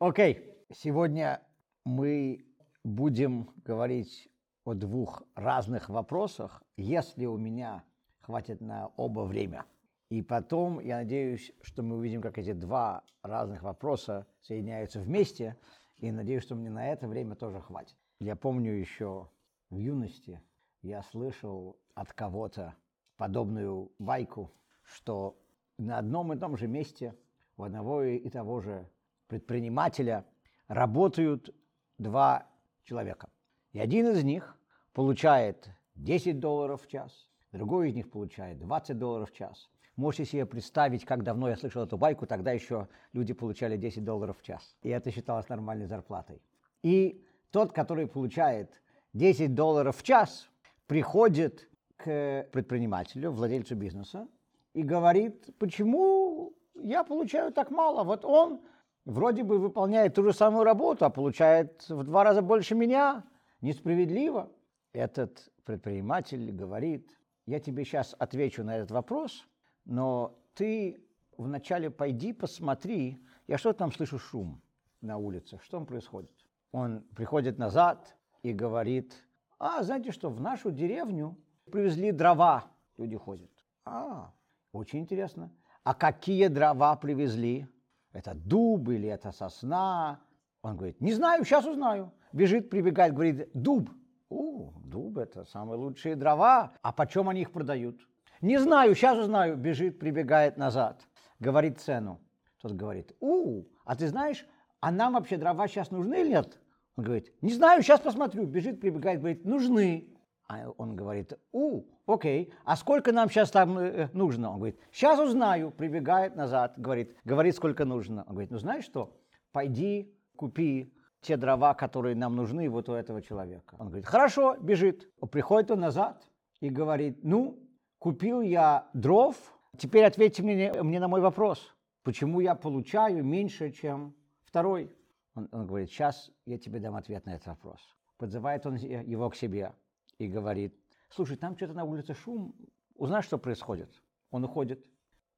Окей, сегодня мы будем говорить о двух разных вопросах, если у меня хватит на оба время. И потом, я надеюсь, что мы увидим, как эти два разных вопроса соединяются вместе, и надеюсь, что мне на это время тоже хватит. Я помню еще в юности, я слышал от кого-то подобную байку, что на одном и том же месте у одного и того же предпринимателя работают два человека. И один из них получает 10 долларов в час, другой из них получает 20 долларов в час. Можете себе представить, как давно я слышал эту байку, тогда еще люди получали 10 долларов в час. И это считалось нормальной зарплатой. И тот, который получает 10 долларов в час, приходит к предпринимателю, владельцу бизнеса, и говорит, почему я получаю так мало? Вот он вроде бы выполняет ту же самую работу, а получает в два раза больше меня. Несправедливо. Этот предприниматель говорит, я тебе сейчас отвечу на этот вопрос, но ты вначале пойди посмотри, я что там слышу шум на улице, что там происходит? Он приходит назад и говорит, а, знаете что, в нашу деревню привезли дрова, люди ходят. А, очень интересно. А какие дрова привезли? Это дуб или это сосна? Он говорит, не знаю, сейчас узнаю. Бежит, прибегает, говорит, дуб. О, дуб это самые лучшие дрова. А почем они их продают? Не знаю, сейчас узнаю. Бежит, прибегает назад. Говорит цену. Тот говорит, у, а ты знаешь, а нам вообще дрова сейчас нужны или нет? Он говорит, не знаю, сейчас посмотрю. Бежит, прибегает, говорит, нужны. А он говорит, у, окей, а сколько нам сейчас там э, нужно? Он говорит, сейчас узнаю, прибегает назад, говорит, говорит, сколько нужно. Он говорит, ну знаешь что, пойди купи те дрова, которые нам нужны вот у этого человека. Он говорит, хорошо, бежит. Приходит он назад и говорит, ну, купил я дров, теперь ответьте мне, мне на мой вопрос, почему я получаю меньше, чем второй? Он, он говорит, сейчас я тебе дам ответ на этот вопрос. Подзывает он его к себе и говорит, слушай, там что-то на улице шум, узнай, что происходит. Он уходит,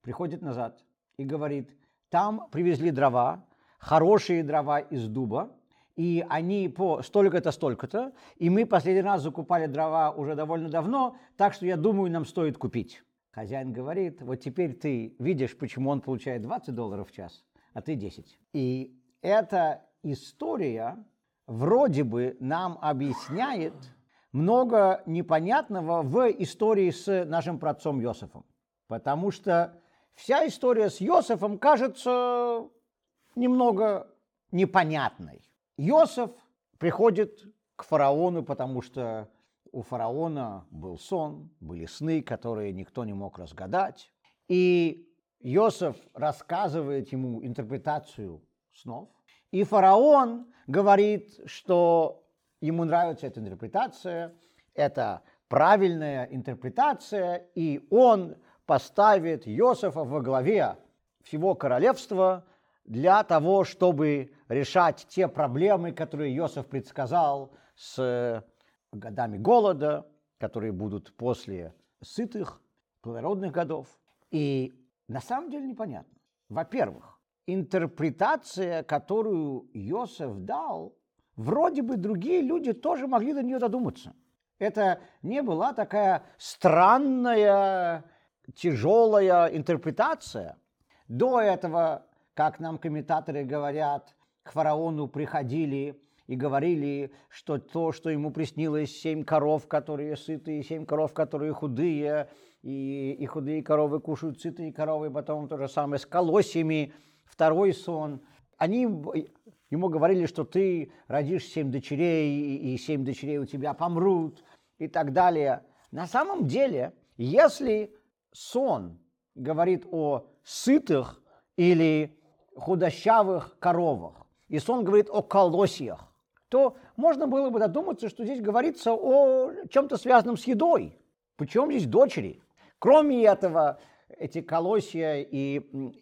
приходит назад и говорит, там привезли дрова, хорошие дрова из дуба, и они по столько-то, столько-то, и мы последний раз закупали дрова уже довольно давно, так что я думаю, нам стоит купить. Хозяин говорит, вот теперь ты видишь, почему он получает 20 долларов в час, а ты 10. И эта история вроде бы нам объясняет, много непонятного в истории с нашим праотцом Йосифом. Потому что вся история с Йосифом кажется немного непонятной. Йосиф приходит к фараону, потому что у фараона был сон, были сны, которые никто не мог разгадать. И Йосиф рассказывает ему интерпретацию снов. И фараон говорит, что ему нравится эта интерпретация, это правильная интерпретация, и он поставит Иосифа во главе всего королевства для того, чтобы решать те проблемы, которые Иосиф предсказал с годами голода, которые будут после сытых, плодородных годов. И на самом деле непонятно. Во-первых, интерпретация, которую Иосиф дал, вроде бы другие люди тоже могли до нее додуматься. Это не была такая странная, тяжелая интерпретация. До этого, как нам комментаторы говорят, к фараону приходили и говорили, что то, что ему приснилось, семь коров, которые сытые, семь коров, которые худые, и, и худые коровы кушают сытые коровы, потом то же самое с колосьями, второй сон. Они Ему говорили, что ты родишь семь дочерей, и семь дочерей у тебя помрут, и так далее. На самом деле, если сон говорит о сытых или худощавых коровах, и сон говорит о колосьях, то можно было бы додуматься, что здесь говорится о чем-то связанном с едой. Причем здесь дочери? Кроме этого, эти колосья и,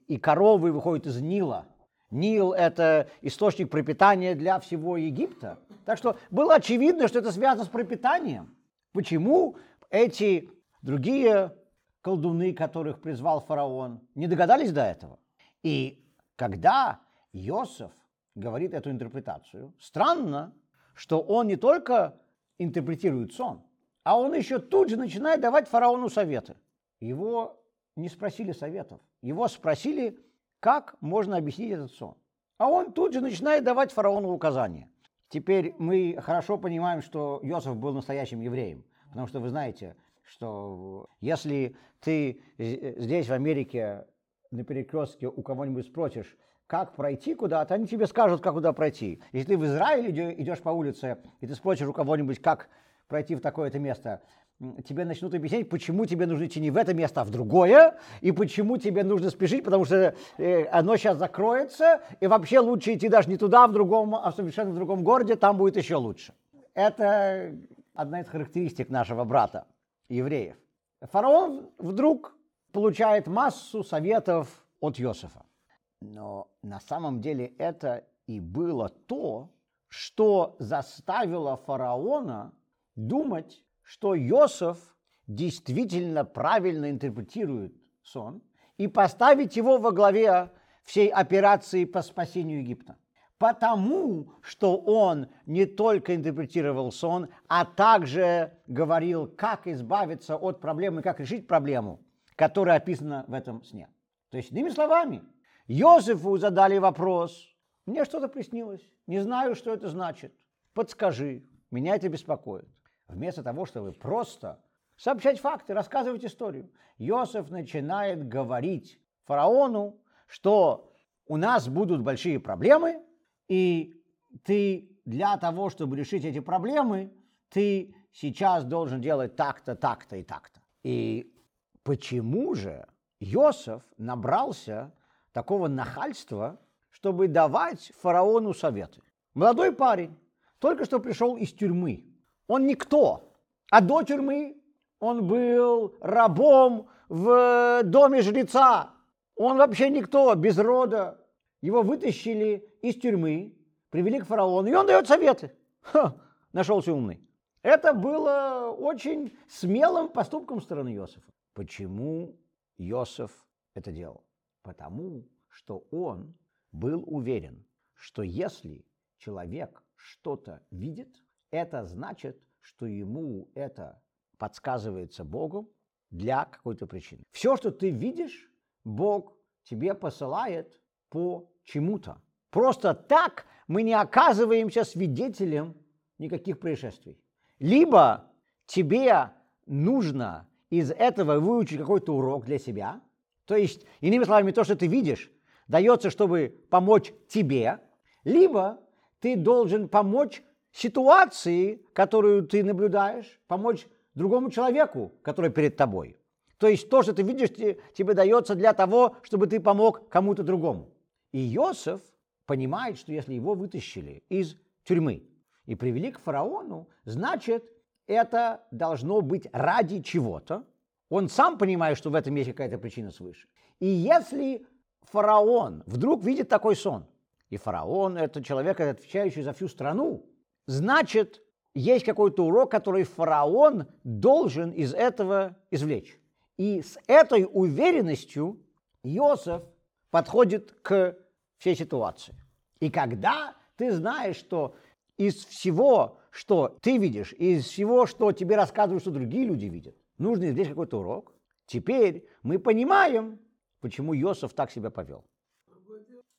и коровы выходят из Нила – Нил – это источник пропитания для всего Египта. Так что было очевидно, что это связано с пропитанием. Почему эти другие колдуны, которых призвал фараон, не догадались до этого? И когда Иосиф говорит эту интерпретацию. Странно, что он не только интерпретирует сон, а он еще тут же начинает давать фараону советы. Его не спросили советов, его спросили, как можно объяснить этот сон. А он тут же начинает давать фараону указания. Теперь мы хорошо понимаем, что Иосиф был настоящим евреем, потому что вы знаете, что если ты здесь, в Америке, на перекрестке у кого-нибудь спросишь, как пройти куда-то, они тебе скажут, как куда пройти. Если ты в Израиле идешь по улице, и ты спросишь у кого-нибудь, как пройти в такое-то место, тебе начнут объяснять, почему тебе нужно идти не в это место, а в другое, и почему тебе нужно спешить, потому что э, оно сейчас закроется, и вообще лучше идти даже не туда, а в другом, а совершенно в другом городе, там будет еще лучше. Это одна из характеристик нашего брата, евреев. Фараон вдруг получает массу советов от Иосифа. Но на самом деле это и было то, что заставило фараона думать, что Иосиф действительно правильно интерпретирует сон и поставить его во главе всей операции по спасению Египта. Потому что он не только интерпретировал сон, а также говорил, как избавиться от проблемы, как решить проблему, которая описана в этом сне. То есть, иными словами, Йозефу задали вопрос. Мне что-то приснилось. Не знаю, что это значит. Подскажи. Меня это беспокоит. Вместо того, чтобы просто сообщать факты, рассказывать историю, Йосеф начинает говорить фараону, что у нас будут большие проблемы, и ты для того, чтобы решить эти проблемы, ты сейчас должен делать так-то, так-то и так-то. И почему же Йосеф набрался такого нахальства, чтобы давать фараону советы. Молодой парень только что пришел из тюрьмы. Он никто. А до тюрьмы он был рабом в доме жреца. Он вообще никто, без рода. Его вытащили из тюрьмы, привели к фараону, и он дает советы. Ха, нашелся умный. Это было очень смелым поступком стороны Иосифа. Почему Иосиф это делал? Потому что он был уверен, что если человек что-то видит, это значит, что ему это подсказывается Богом для какой-то причины. Все, что ты видишь, Бог тебе посылает по чему-то. Просто так мы не оказываемся свидетелем никаких происшествий. Либо тебе нужно из этого выучить какой-то урок для себя, то есть, иными словами, то, что ты видишь, дается, чтобы помочь тебе, либо ты должен помочь ситуации, которую ты наблюдаешь, помочь другому человеку, который перед тобой. То есть то, что ты видишь, тебе дается для того, чтобы ты помог кому-то другому. И Иосиф понимает, что если его вытащили из тюрьмы и привели к фараону, значит, это должно быть ради чего-то, он сам понимает, что в этом есть какая-то причина свыше. И если фараон вдруг видит такой сон, и фараон – это человек, отвечающий за всю страну, значит, есть какой-то урок, который фараон должен из этого извлечь. И с этой уверенностью Иосиф подходит к всей ситуации. И когда ты знаешь, что из всего, что ты видишь, из всего, что тебе рассказывают, что другие люди видят, нужно извлечь какой-то урок. Теперь мы понимаем, почему Йосиф так себя повел.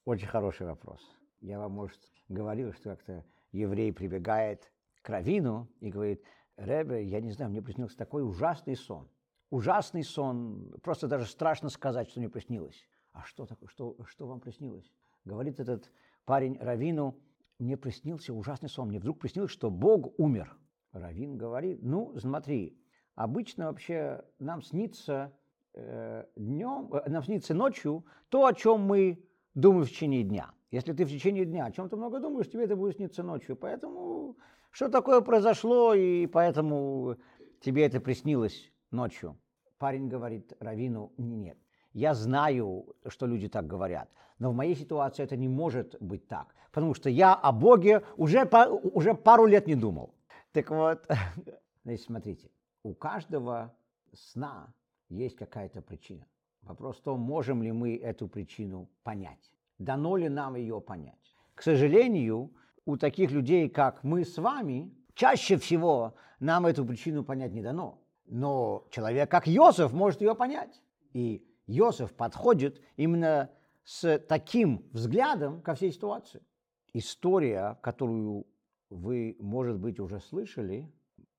Очень хороший вопрос. Я вам, может, говорил, что как-то еврей прибегает к Равину и говорит, Ребе, я не знаю, мне приснился такой ужасный сон. Ужасный сон, просто даже страшно сказать, что мне приснилось. А что такое, что, что вам приснилось? Говорит этот парень Равину, мне приснился ужасный сон, мне вдруг приснилось, что Бог умер. Равин говорит, ну, смотри, Обычно вообще нам снится э, днем, э, нам снится ночью то, о чем мы думаем в течение дня. Если ты в течение дня о чем-то много думаешь, тебе это будет сниться ночью. Поэтому что такое произошло, и поэтому тебе это приснилось ночью. Парень говорит Равину, нет, я знаю, что люди так говорят, но в моей ситуации это не может быть так, потому что я о Боге уже, уже пару лет не думал. Так вот, значит, смотрите, у каждого сна есть какая-то причина. Вопрос в том, можем ли мы эту причину понять. Дано ли нам ее понять. К сожалению, у таких людей, как мы с вами, чаще всего нам эту причину понять не дано. Но человек, как Йосиф, может ее понять. И Йосиф подходит именно с таким взглядом ко всей ситуации. История, которую вы, может быть, уже слышали,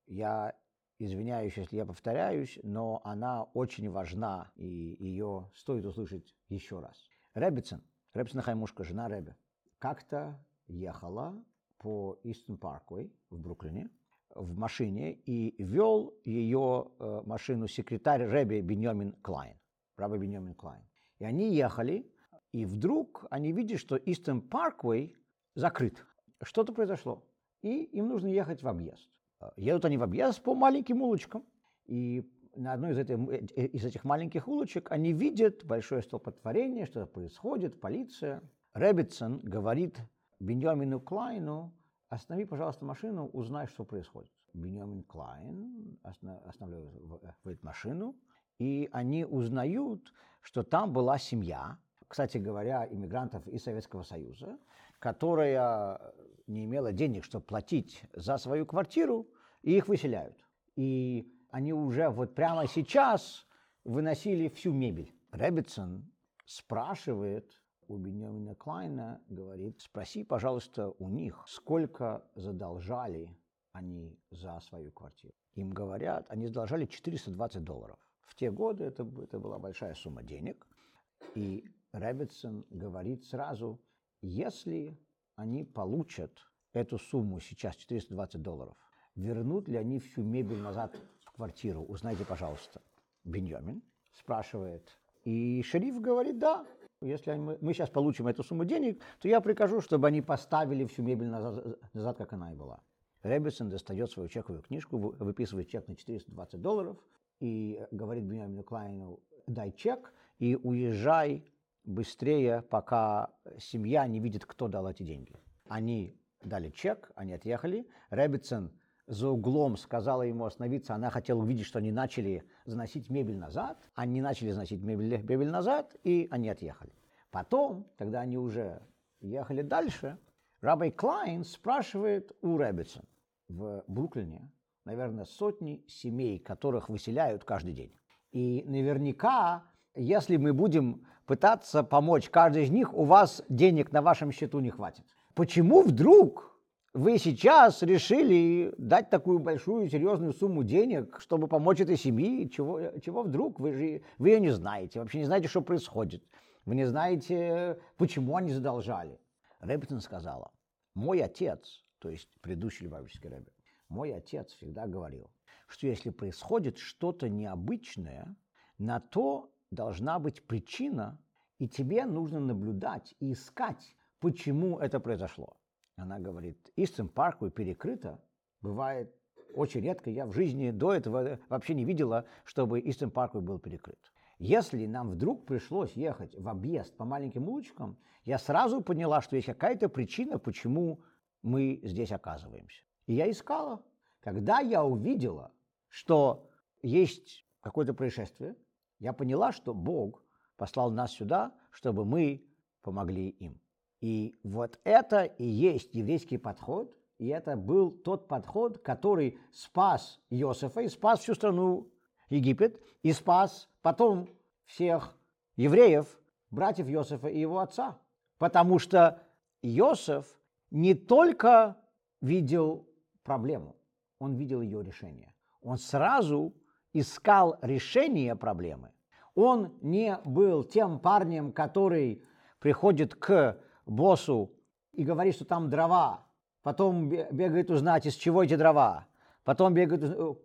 я извиняюсь, если я повторяюсь, но она очень важна, и ее стоит услышать еще раз. Ребецин, ребецин Хая-Мушка, жена Рэбби, как-то ехала по Eastern Parkway в Бруклине в машине и вел ее э, машину секретарь Рэбби Беньямин Клайн, Раби Беньямин Клайн. И они ехали, и вдруг они видят, что Eastern Parkway закрыт. Что-то произошло. И им нужно ехать в объезд. Э, едут они в объезд по маленьким улочкам. И на одной из, этой, э, из этих маленьких улочек они видят большое столпотворение, что происходит, полиция. Ребецин говорит Беньямину Клайну, останови, пожалуйста, машину, узнай, что происходит. Беньямин Клайн останавливает машину, и они узнают, что там была семья, кстати говоря, иммигрантов из Советского Союза, которая не имела денег, чтобы платить за свою квартиру, и их выселяют. И они уже вот прямо сейчас выносили всю мебель. Рэббитсон спрашивает у Бенjamина Клайна, говорит, спроси, пожалуйста, у них, сколько задолжали они за свою квартиру. Им говорят, они задолжали 420 долларов. В те годы это, это была большая сумма денег. И Рэббитсон говорит сразу, если они получат эту сумму сейчас, 420 долларов, вернут ли они всю мебель назад квартиру? Узнайте, пожалуйста. Беньямин спрашивает. И шериф говорит, да, если мы, сейчас получим эту сумму денег, то я прикажу, чтобы они поставили всю мебель назад, назад как она и была. Рэббисон достает свою чековую книжку, выписывает чек на 420 долларов и говорит Бенямину Клайну, дай чек и уезжай быстрее, пока семья не видит, кто дал эти деньги. Они дали чек, они отъехали. Рэббитсон за углом сказала ему остановиться, она хотела увидеть, что они начали заносить мебель назад. Они начали заносить мебель, мебель назад, и они отъехали. Потом, когда они уже ехали дальше, Рабби Клайн спрашивает у ребецин в Бруклине, наверное, сотни семей, которых выселяют каждый день. И наверняка, если мы будем пытаться помочь каждой из них, у вас денег на вашем счету не хватит. Почему вдруг вы сейчас решили дать такую большую серьезную сумму денег, чтобы помочь этой семье? Чего, чего вдруг? Вы же вы ее не знаете, вообще не знаете, что происходит. Вы не знаете, почему они задолжали. Ребецин сказала, мой отец, то есть предыдущий Любавичский Рэбби, мой отец всегда говорил, что если происходит что-то необычное, на то должна быть причина, и тебе нужно наблюдать и искать, почему это произошло. Она говорит, Eastern Parkway перекрыто. Бывает очень редко. Я в жизни до этого вообще не видела, чтобы Eastern Parkway был перекрыт. Если нам вдруг пришлось ехать в объезд по маленьким улочкам, я сразу поняла, что есть какая-то причина, почему мы здесь оказываемся. И я искала. Когда я увидела, что есть какое-то происшествие, я поняла, что Бог послал нас сюда, чтобы мы помогли им. И вот это и есть еврейский подход, и это был тот подход, который спас Иосифа и спас всю страну Египет, и спас потом всех евреев, братьев Иосифа и его отца. Потому что Иосиф не только видел проблему, он видел ее решение. Он сразу искал решение проблемы. Он не был тем парнем, который приходит к боссу и говорит, что там дрова, потом бегает узнать, из чего эти дрова, потом бегает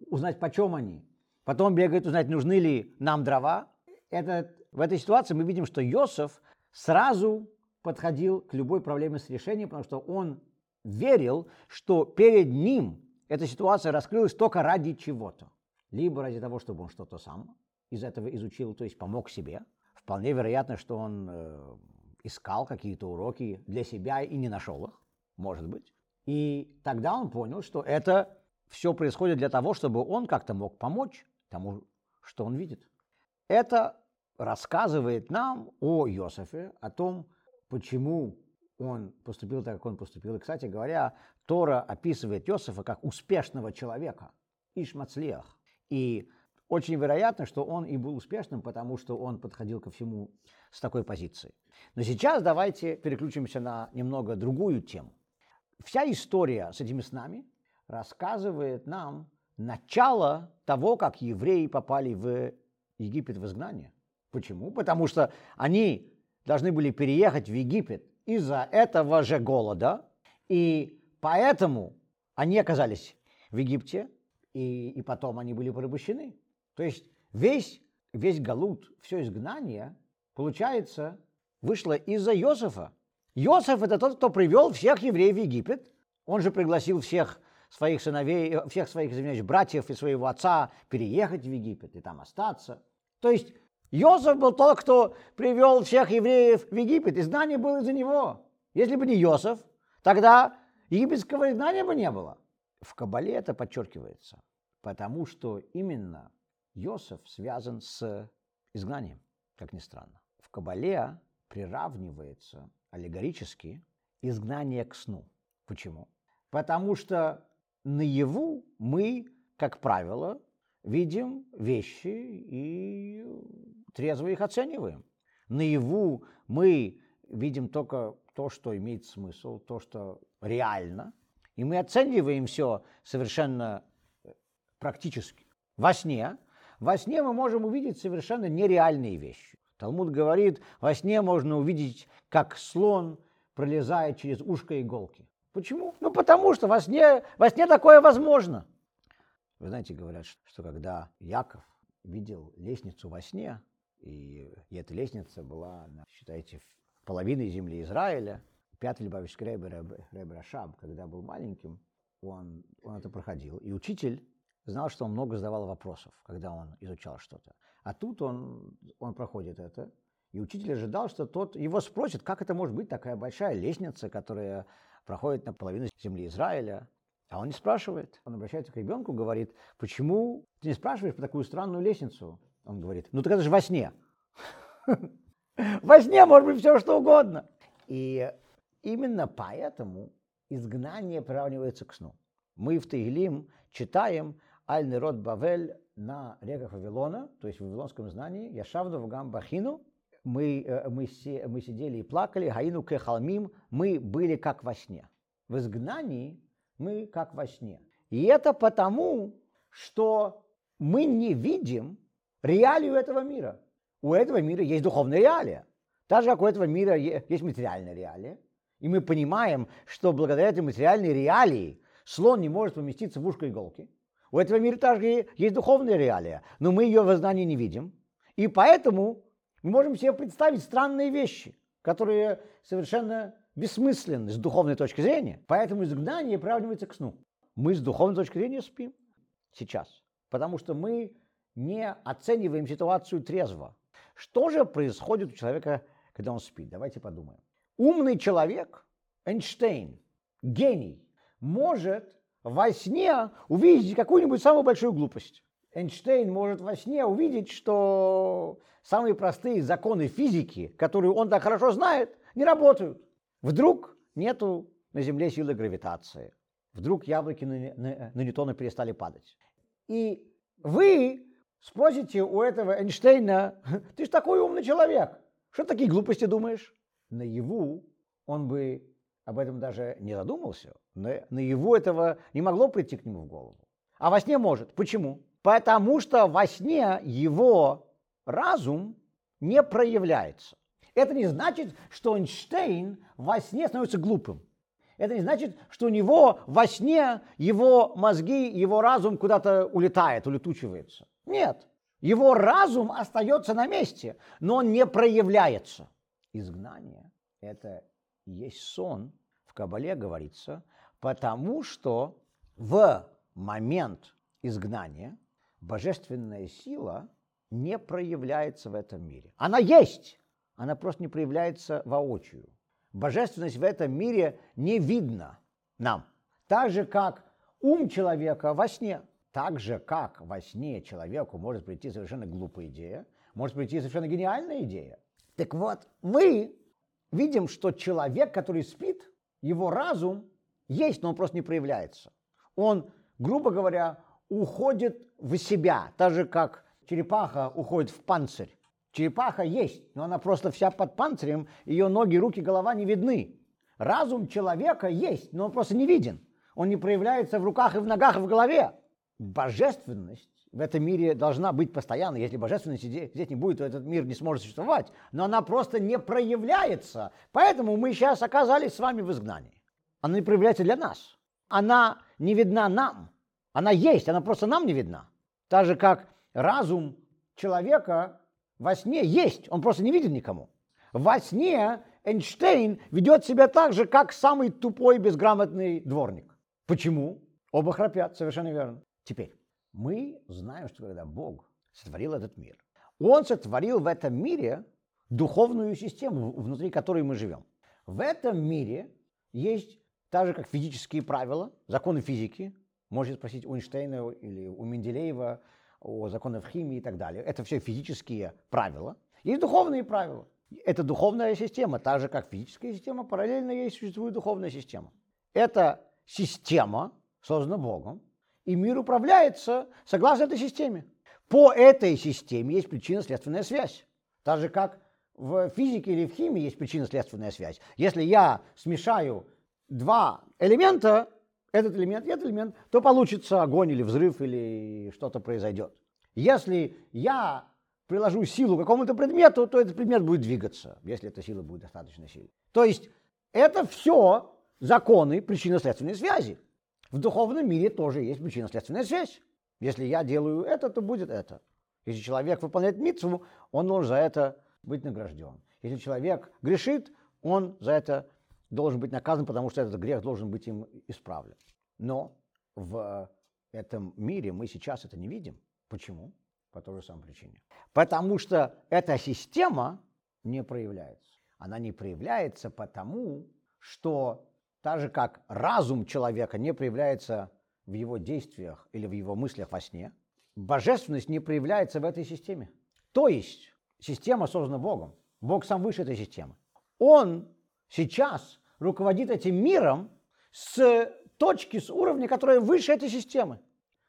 узнать, почем они, потом бегает узнать, нужны ли нам дрова. Это, в этой ситуации мы видим, что Йосиф сразу подходил к любой проблеме с решением, потому что он верил, что перед ним эта ситуация раскрылась только ради чего-то. Либо ради того, чтобы он что-то сам из этого изучил, то есть помог себе. Вполне вероятно, что он э, искал какие-то уроки для себя и не нашел их, может быть. И тогда он понял, что это все происходит для того, чтобы он как-то мог помочь тому, что он видит. Это рассказывает нам о Иосифе, о том, почему он поступил так, как он поступил. И, кстати говоря, Тора описывает Иосифа как успешного человека, Ишмацлех. И очень вероятно, что он и был успешным, потому что он подходил ко всему с такой позиции. Но сейчас давайте переключимся на немного другую тему. Вся история с этими снами рассказывает нам начало того, как евреи попали в Египет в изгнание. Почему? Потому что они должны были переехать в Египет из-за этого же голода, и поэтому они оказались в Египте, и, и потом они были порабощены. То есть весь, весь галут, все изгнание, получается, вышло из-за Иосифа. Иосиф – это тот, кто привел всех евреев в Египет. Он же пригласил всех своих сыновей, всех своих, извиняюсь, братьев и своего отца переехать в Египет и там остаться. То есть Иосиф был тот, кто привел всех евреев в Египет, и знание было из-за него. Если бы не Иосиф, тогда египетского изгнания бы не было. В Кабале это подчеркивается, потому что именно Иосиф связан с изгнанием, как ни странно. В Кабале приравнивается аллегорически изгнание к сну. Почему? Потому что наяву мы, как правило, видим вещи и трезво их оцениваем. Наяву мы видим только то, что имеет смысл, то, что реально, и мы оцениваем все совершенно практически. Во сне, во сне мы можем увидеть совершенно нереальные вещи. Талмуд говорит, во сне можно увидеть, как слон пролезает через ушко иголки. Почему? Ну потому что во сне, во сне такое возможно. Вы знаете, говорят, что когда Яков видел лестницу во сне, и, и эта лестница была, считайте, половиной земли Израиля, Пятый Любавичский Рейбер, Рейбер Ашаб, когда был маленьким, он, он это проходил. И учитель знал, что он много задавал вопросов, когда он изучал что-то. А тут он, он проходит это, и учитель ожидал, что тот его спросит, как это может быть такая большая лестница, которая проходит на половину земли Израиля. А он не спрашивает. Он обращается к ребенку, говорит, почему ты не спрашиваешь про такую странную лестницу? Он говорит, ну так это же во сне. Во сне может быть все, что угодно. И именно поэтому изгнание приравнивается к сну. Мы в Таилим читаем «Аль нерод Бавель» на реках Вавилона, то есть в вавилонском знании, «Яшавну вагам бахину», мы, э, мы, мы сидели и плакали, «Гаину кехалмим», мы были как во сне. В изгнании мы как во сне. И это потому, что мы не видим реалию этого мира. У этого мира есть духовная реалия. Так же, как у этого мира есть материальная реалия. И мы понимаем, что благодаря этой материальной реалии слон не может поместиться в ушко иголки. У этого мира также есть духовная реалия, но мы ее в знании не видим. И поэтому мы можем себе представить странные вещи, которые совершенно бессмысленны с духовной точки зрения. Поэтому изгнание приравнивается к сну. Мы с духовной точки зрения спим сейчас, потому что мы не оцениваем ситуацию трезво. Что же происходит у человека, когда он спит? Давайте подумаем. Умный человек, Эйнштейн, гений, может во сне увидеть какую-нибудь самую большую глупость. Эйнштейн может во сне увидеть, что самые простые законы физики, которые он так хорошо знает, не работают. Вдруг нету на Земле силы гравитации. Вдруг яблоки на, на, на Ньютона перестали падать. И вы спросите у этого Эйнштейна, ты же такой умный человек, что такие глупости думаешь? Наяву он бы об этом даже не задумался, наяву этого не могло прийти к нему в голову. А во сне может. Почему? Потому что во сне его разум не проявляется. Это не значит, что Эйнштейн во сне становится глупым. Это не значит, что у него во сне его мозги, его разум куда-то улетает, улетучивается. Нет. Его разум остается на месте, но он не проявляется. Изгнание – это есть сон, в Кабале говорится, потому что в момент изгнания божественная сила не проявляется в этом мире. Она есть, она просто не проявляется воочию. Божественность в этом мире не видна нам. Так же, как ум человека во сне. Так же, как во сне человеку может прийти совершенно глупая идея, может прийти совершенно гениальная идея. Так вот, мы видим, что человек, который спит, его разум есть, но он просто не проявляется. Он, грубо говоря, уходит в себя, так же как черепаха уходит в панцирь. Черепаха есть, но она просто вся под панцирем, ее ноги, руки, голова не видны. Разум человека есть, но он просто не виден. Он не проявляется в руках и в ногах и в голове. Божественность в этом мире должна быть постоянно. Если божественности здесь не будет, то этот мир не сможет существовать. Но она просто не проявляется. Поэтому мы сейчас оказались с вами в изгнании. Она не проявляется для нас. Она не видна нам. Она есть, она просто нам не видна. Так же, как разум человека во сне есть, он просто не виден никому. Во сне Эйнштейн ведет себя так же, как самый тупой безграмотный дворник. Почему? Оба храпят, совершенно верно. Теперь, мы знаем, что когда Бог сотворил этот мир, Он сотворил в этом мире духовную систему, внутри которой мы живем. В этом мире есть так же, как физические правила, законы физики, можете спросить у Эйнштейна или у Менделеева о законах химии и так далее. Это все физические правила. Есть духовные правила. Это духовная система, так же как физическая система, параллельно ей существует духовная система. Эта система создана Богом, и мир управляется согласно этой системе. По этой системе есть причинно-следственная связь. Так же как в физике или в химии есть причинно-следственная связь. Если я смешаю два элемента, этот элемент и этот элемент, то получится огонь или взрыв или что-то произойдет. Если я приложу силу к какому-то предмету, то этот предмет будет двигаться, если эта сила будет достаточно сильной. То есть это все законы причинно-следственной связи. В духовном мире тоже есть причинно-следственная связь. Если я делаю это, то будет это. Если человек выполняет митцву, он должен за это быть награжден. Если человек грешит, он за это должен быть наказан, потому что этот грех должен быть им исправлен. Но в этом мире мы сейчас это не видим. Почему? По той же самой причине. Потому что эта система не проявляется. Она не проявляется потому, что так же как разум человека не проявляется в его действиях или в его мыслях во сне, божественность не проявляется в этой системе. То есть система создана Богом. Бог сам выше этой системы. Он сейчас руководит этим миром с точки, с уровня, который выше этой системы.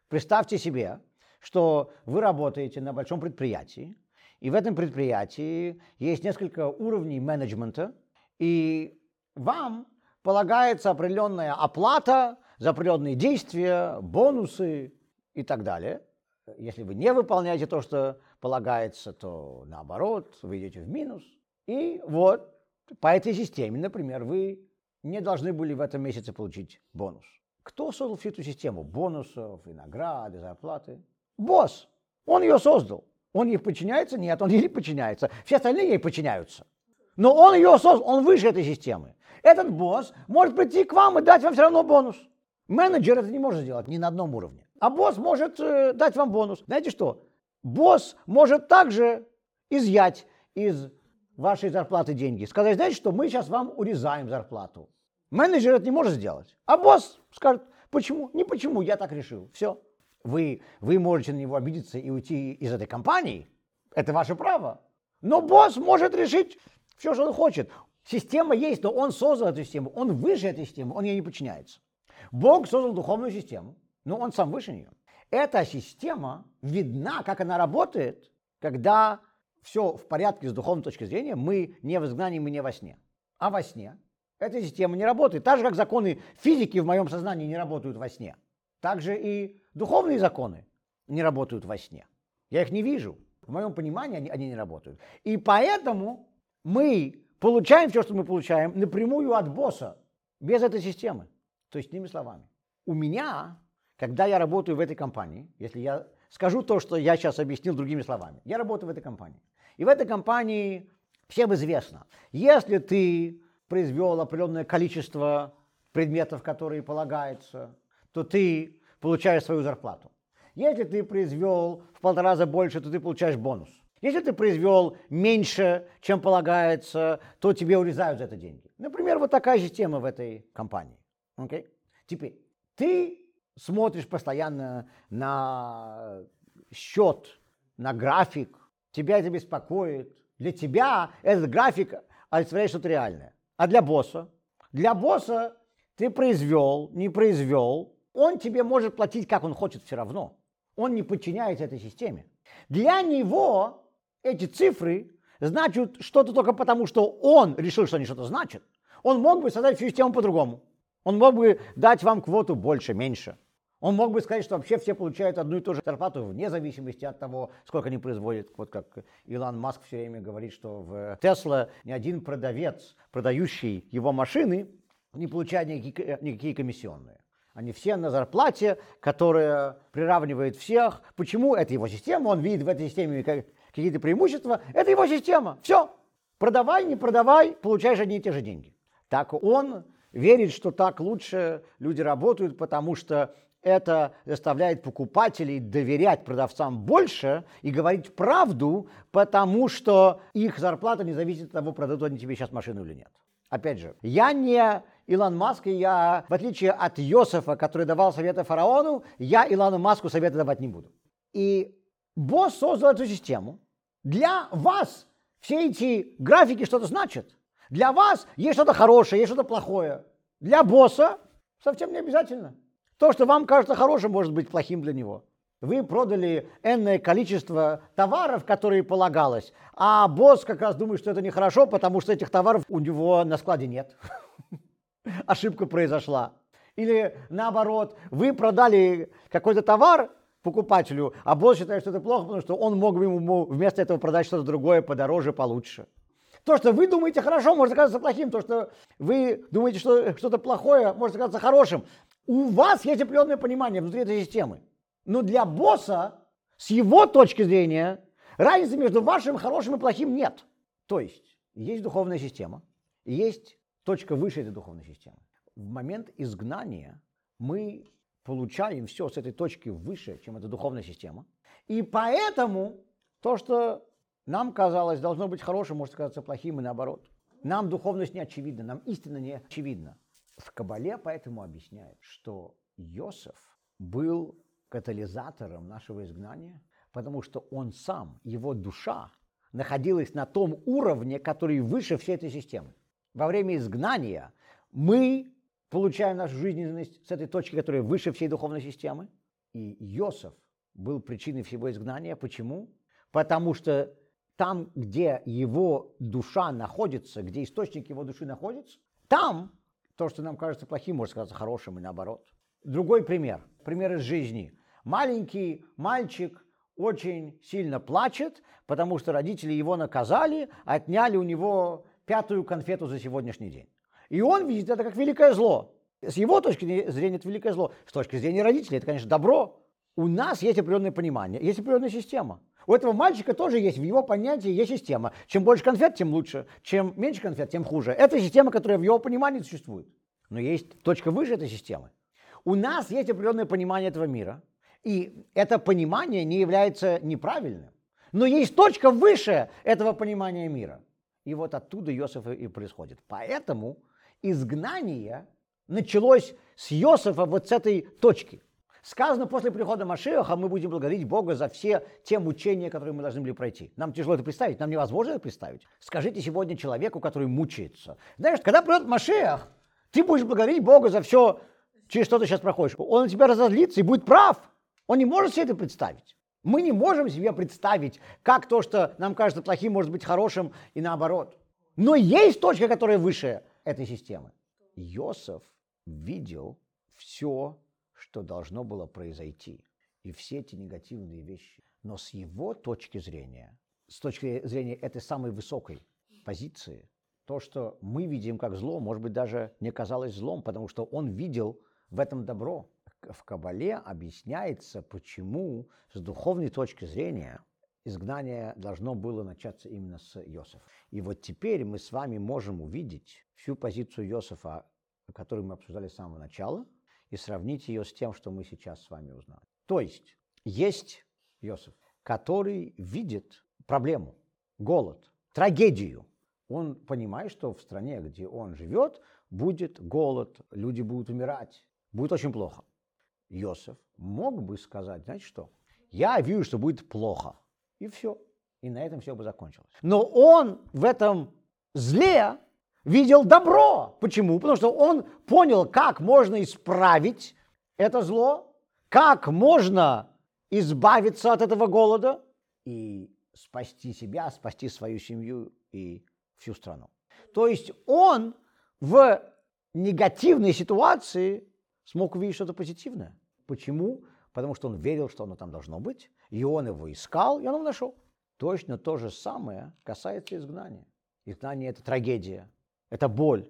Представьте себе, что вы работаете на большом предприятии, и в этом предприятии есть несколько уровней менеджмента, и вам полагается определенная оплата за определенные действия, бонусы и так далее. Если вы не выполняете то, что полагается, то наоборот, вы идете в минус. И вот по этой системе, например, вы не должны были в этом месяце получить бонус. Кто создал всю эту систему бонусов и награды, зарплаты? Босс. Он ее создал. Он ей подчиняется? Нет, он ей не подчиняется. Все остальные ей подчиняются. Но он ее создал, он выше этой системы. Этот босс может прийти к вам и дать вам все равно бонус. Менеджер это не может сделать ни на одном уровне. А босс может э, дать вам бонус. Знаете что? Босс может также изъять из вашей зарплаты деньги. Сказать, знаете что, мы сейчас вам урезаем зарплату. Менеджер это не может сделать. А босс скажет, почему? Не почему, я так решил. Все. Вы, вы можете на него обидеться и уйти из этой компании. Это ваше право. Но босс может решить все, что он хочет. Система есть, но он создал эту систему. Он выше этой системы, он ей не подчиняется. Бог создал духовную систему, но он сам выше нее. Эта система видна, как она работает, когда все в порядке с духовной точки зрения, мы не в изгнании, мы не во сне. А во сне эта система не работает. Так же, как законы физики в моем сознании не работают во сне. Так же и духовные законы не работают во сне. Я их не вижу. В моем понимании они, они не работают. И поэтому мы получаем все, что мы получаем, напрямую от босса, без этой системы. То есть, иными словами, у меня, когда я работаю в этой компании, если я скажу то, что я сейчас объяснил другими словами, я работаю в этой компании. И в этой компании всем известно, если ты произвел определенное количество предметов, которые полагаются, то ты получаешь свою зарплату. Если ты произвел в полтора раза больше, то ты получаешь бонус. Если ты произвел меньше, чем полагается, то тебе урезают за это деньги. Например, вот такая система в этой компании. Okay? Теперь, ты смотришь постоянно на счет, на график, тебя это беспокоит. Для тебя этот график олицетворяет что-то реальное. А для босса? Для босса ты произвел, не произвел, он тебе может платить, как он хочет все равно. Он не подчиняется этой системе. Для него эти цифры значат что-то только потому, что он решил, что они что-то значат. Он мог бы создать всю систему по-другому. Он мог бы дать вам квоту больше, меньше. Он мог бы сказать, что вообще все получают одну и ту же зарплату вне зависимости от того, сколько они производят. Вот как Илон Маск все время говорит, что в Тесла ни один продавец, продающий его машины, не получает никакие, никакие комиссионные. Они все на зарплате, которая приравнивает всех. Почему? Это его система, он видит в этой системе какие-то преимущества. Это его система. Все. Продавай, не продавай, получаешь одни и те же деньги. Так он верит, что так лучше люди работают, потому что это заставляет покупателей доверять продавцам больше и говорить правду, потому что их зарплата не зависит от того, продадут они тебе сейчас машину или нет. Опять же, я не Илон Маск, и я, в отличие от Йосефа, который давал советы фараону, я Илону Маску советы давать не буду. И босс создал эту систему. Для вас все эти графики что-то значат. Для вас есть что-то хорошее, есть что-то плохое. Для босса совсем не обязательно. То, что вам кажется хорошим, может быть плохим для него. Вы продали энное количество товаров, которые полагалось, а босс как раз думает, что это нехорошо, потому что этих товаров у него на складе нет. Ошибка произошла. Или наоборот, вы продали какой-то товар покупателю, а босс считает, что это плохо, потому что он мог бы ему вместо этого продать что-то другое подороже, получше. То, что вы думаете хорошо, может оказаться плохим. То, что вы думаете, что что-то плохое, может оказаться хорошим. У вас есть определенное понимание внутри этой системы. Но для босса, с его точки зрения, разницы между вашим хорошим и плохим нет. То есть, есть духовная система, есть точка выше этой духовной системы. В момент изгнания мы получаем все с этой точки выше, чем эта духовная система. И поэтому то, что нам казалось, должно быть хорошим, может оказаться плохим и наоборот. Нам духовность не очевидна, нам истина не очевидна. В Кабале поэтому объясняет, что Иосиф был катализатором нашего изгнания, потому что он сам, его душа, находилась на том уровне, который выше всей этой системы. Во время изгнания мы получаем нашу жизненность с этой точки, которая выше всей духовной системы. И Иосиф был причиной всего изгнания. Почему? Потому что там, где его душа находится, где источник его души находится, там то, что нам кажется плохим, может сказаться хорошим и наоборот. Другой пример, пример из жизни. Маленький мальчик очень сильно плачет, потому что родители его наказали, отняли у него пятую конфету за сегодняшний день. И он видит это как великое зло. С его точки зрения это великое зло. С точки зрения родителей это, конечно, добро. У нас есть определенное понимание, есть определенная система. У этого мальчика тоже есть, в его понятии есть система. Чем больше конфет, тем лучше. Чем меньше конфет, тем хуже. Это система, которая в его понимании существует. Но есть точка выше этой системы. У нас есть определенное понимание этого мира. И это понимание не является неправильным. Но есть точка выше этого понимания мира. И вот оттуда Иосиф и происходит. Поэтому изгнание началось с Иосифа вот с этой точки. Сказано, после прихода Машеха мы будем благодарить Бога за все те мучения, которые мы должны были пройти. Нам тяжело это представить, нам невозможно это представить. Скажите сегодня человеку, который мучается. Знаешь, когда придет Машех, ты будешь благодарить Бога за все, через что ты сейчас проходишь. Он на тебя разозлится и будет прав. Он не может себе это представить. Мы не можем себе представить, как то, что нам кажется плохим, может быть хорошим и наоборот. Но есть точка, которая выше этой системы. Иосиф видел все что должно было произойти. И все эти негативные вещи. Но с его точки зрения, с точки зрения этой самой высокой позиции, то, что мы видим как зло, может быть, даже не казалось злом, потому что он видел в этом добро. В Кабале объясняется, почему с духовной точки зрения изгнание должно было начаться именно с Иосифа. И вот теперь мы с вами можем увидеть всю позицию Иосифа, которую мы обсуждали с самого начала – и сравнить ее с тем, что мы сейчас с вами узнали. То есть есть Иосиф, который видит проблему, голод, трагедию. Он понимает, что в стране, где он живет, будет голод, люди будут умирать, будет очень плохо. Иосиф мог бы сказать, знаете что, я вижу, что будет плохо, и все. И на этом все бы закончилось. Но он в этом зле видел добро. Почему? Потому что он понял, как можно исправить это зло, как можно избавиться от этого голода и спасти себя, спасти свою семью и всю страну. То есть он в негативной ситуации смог увидеть что-то позитивное. Почему? Потому что он верил, что оно там должно быть, и он его искал, и он его нашел. Точно то же самое касается изгнания. Изгнание – это трагедия, это боль.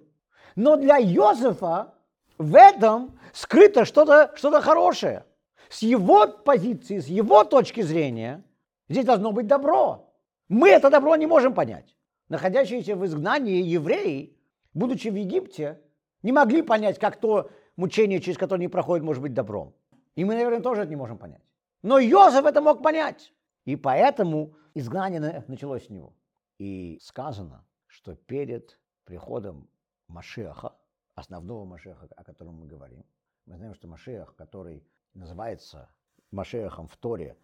Но для Иосифа в этом скрыто что-то что хорошее. С его позиции, с его точки зрения, здесь должно быть добро. Мы это добро не можем понять. Находящиеся в изгнании евреи, будучи в Египте, не могли понять, как то мучение, через которое они проходят, может быть добром. И мы, наверное, тоже это не можем понять. Но Иосиф это мог понять. И поэтому изгнание началось с него. И сказано, что перед приходом Машеха, основного Машеха, о котором мы говорим, мы знаем, что Машех, который называется Машехом в Торе,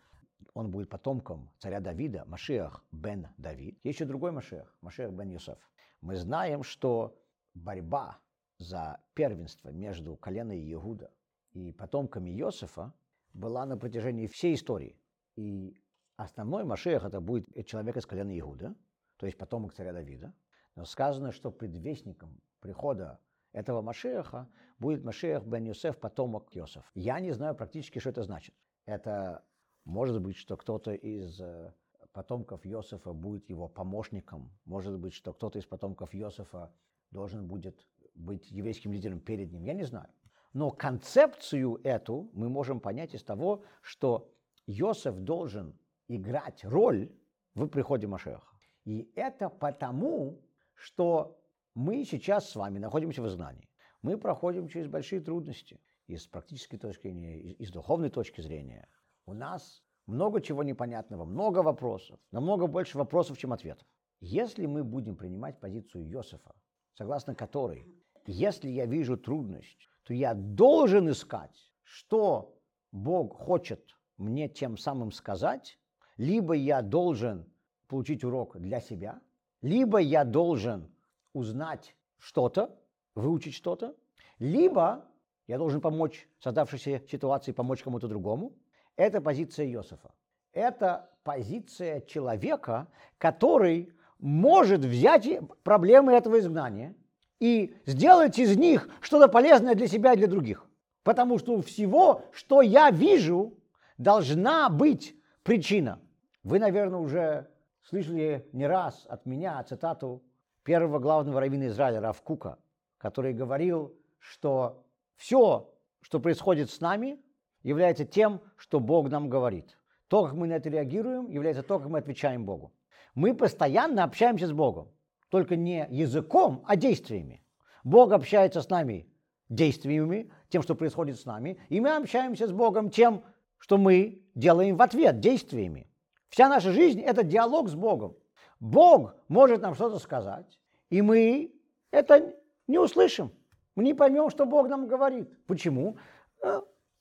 он будет потомком царя Давида, Машех бен Давид. Есть еще другой Машех, Машех бен Юсеф. Мы знаем, что борьба за первенство между коленой Иуда и потомками Иосифа была на протяжении всей истории. И основной Машех это будет человек из колена Иуда, то есть потомок царя Давида. Но сказано, что предвестником прихода этого Машеха будет Машех бен Юсеф, потомок Иосиф. Я не знаю практически, что это значит. Это может быть, что кто-то из э, потомков Иосифа будет его помощником. Может быть, что кто-то из потомков Иосифа должен будет быть еврейским лидером перед ним. Я не знаю. Но концепцию эту мы можем понять из того, что Иосиф должен играть роль в приходе Машеха. И это потому, что мы сейчас с вами находимся в изгнании. Мы проходим через большие трудности из практической точки зрения, из духовной точки зрения. У нас много чего непонятного, много вопросов, намного больше вопросов, чем ответов. Если мы будем принимать позицию Иосифа, согласно которой, если я вижу трудность, то я должен искать, что Бог хочет мне тем самым сказать, либо я должен получить урок для себя, либо я должен узнать что-то, выучить что-то, либо я должен помочь создавшейся ситуации, помочь кому-то другому. Это позиция Иосифа. Это позиция человека, который может взять проблемы этого изгнания и сделать из них что-то полезное для себя и для других. Потому что у всего, что я вижу, должна быть причина. Вы, наверное, уже слышали не раз от меня цитату первого главного раввина Израиля Равкука, который говорил, что все, что происходит с нами, является тем, что Бог нам говорит. То, как мы на это реагируем, является то, как мы отвечаем Богу. Мы постоянно общаемся с Богом, только не языком, а действиями. Бог общается с нами действиями, тем, что происходит с нами, и мы общаемся с Богом тем, что мы делаем в ответ действиями. Вся наша жизнь – это диалог с Богом. Бог может нам что-то сказать, и мы это не услышим. Мы не поймем, что Бог нам говорит. Почему? Э,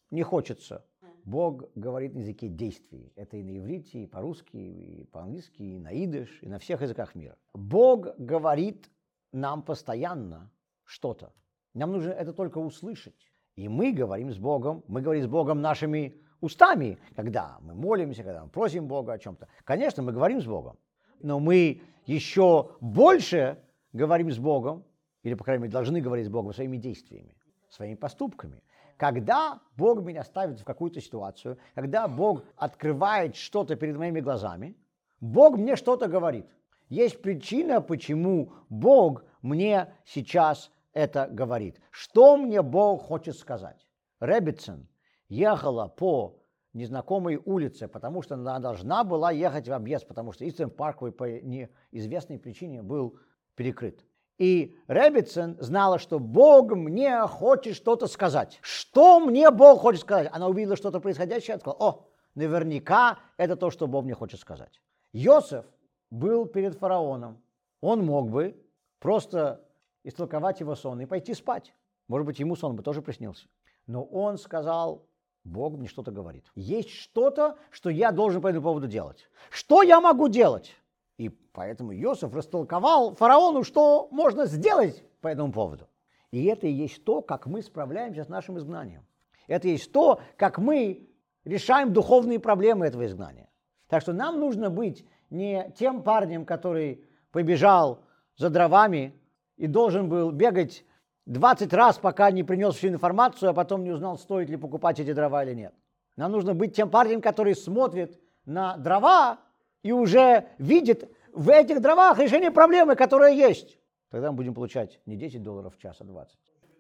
не хочется. Бог говорит на языке действий. Это и на иврите, и по-русски, и по-английски, и на идыш, и на всех языках мира. Бог говорит нам постоянно что-то. Нам нужно это только услышать. И мы говорим с Богом, мы говорим с Богом нашими устами, когда мы молимся, когда мы просим Бога о чем-то. Конечно, мы говорим с Богом, но мы еще больше говорим с Богом, или, по крайней мере, должны говорить с Богом своими действиями, своими поступками. Когда Бог меня ставит в какую-то ситуацию, когда Бог открывает что-то перед моими глазами, Бог мне что-то говорит. Есть причина, почему Бог мне сейчас это говорит. Что мне Бог хочет сказать? Рэббитсон ехала по незнакомой улице, потому что она должна была ехать в объезд, потому что Истон Парквей по неизвестной причине был перекрыт. И Рэббитсон знала, что Бог мне хочет что-то сказать. Что мне Бог хочет сказать? Она увидела что-то происходящее и сказала, о, наверняка это то, что Бог мне хочет сказать. Йосеф был перед фараоном. Он мог бы просто истолковать его сон и пойти спать. Может быть, ему сон бы тоже приснился. Но он сказал, Бог мне что-то говорит. Есть что-то, что я должен по этому поводу делать. Что я могу делать? И поэтому Иосиф растолковал фараону, что можно сделать по этому поводу. И это и есть то, как мы справляемся с нашим изгнанием. Это есть то, как мы решаем духовные проблемы этого изгнания. Так что нам нужно быть не тем парнем, который побежал за дровами и должен был бегать 20 раз, пока не принес всю информацию, а потом не узнал, стоит ли покупать эти дрова или нет. Нам нужно быть тем парнем, который смотрит на дрова и уже видит в этих дровах решение проблемы, которая есть. Тогда мы будем получать не 10 долларов в час, а 20.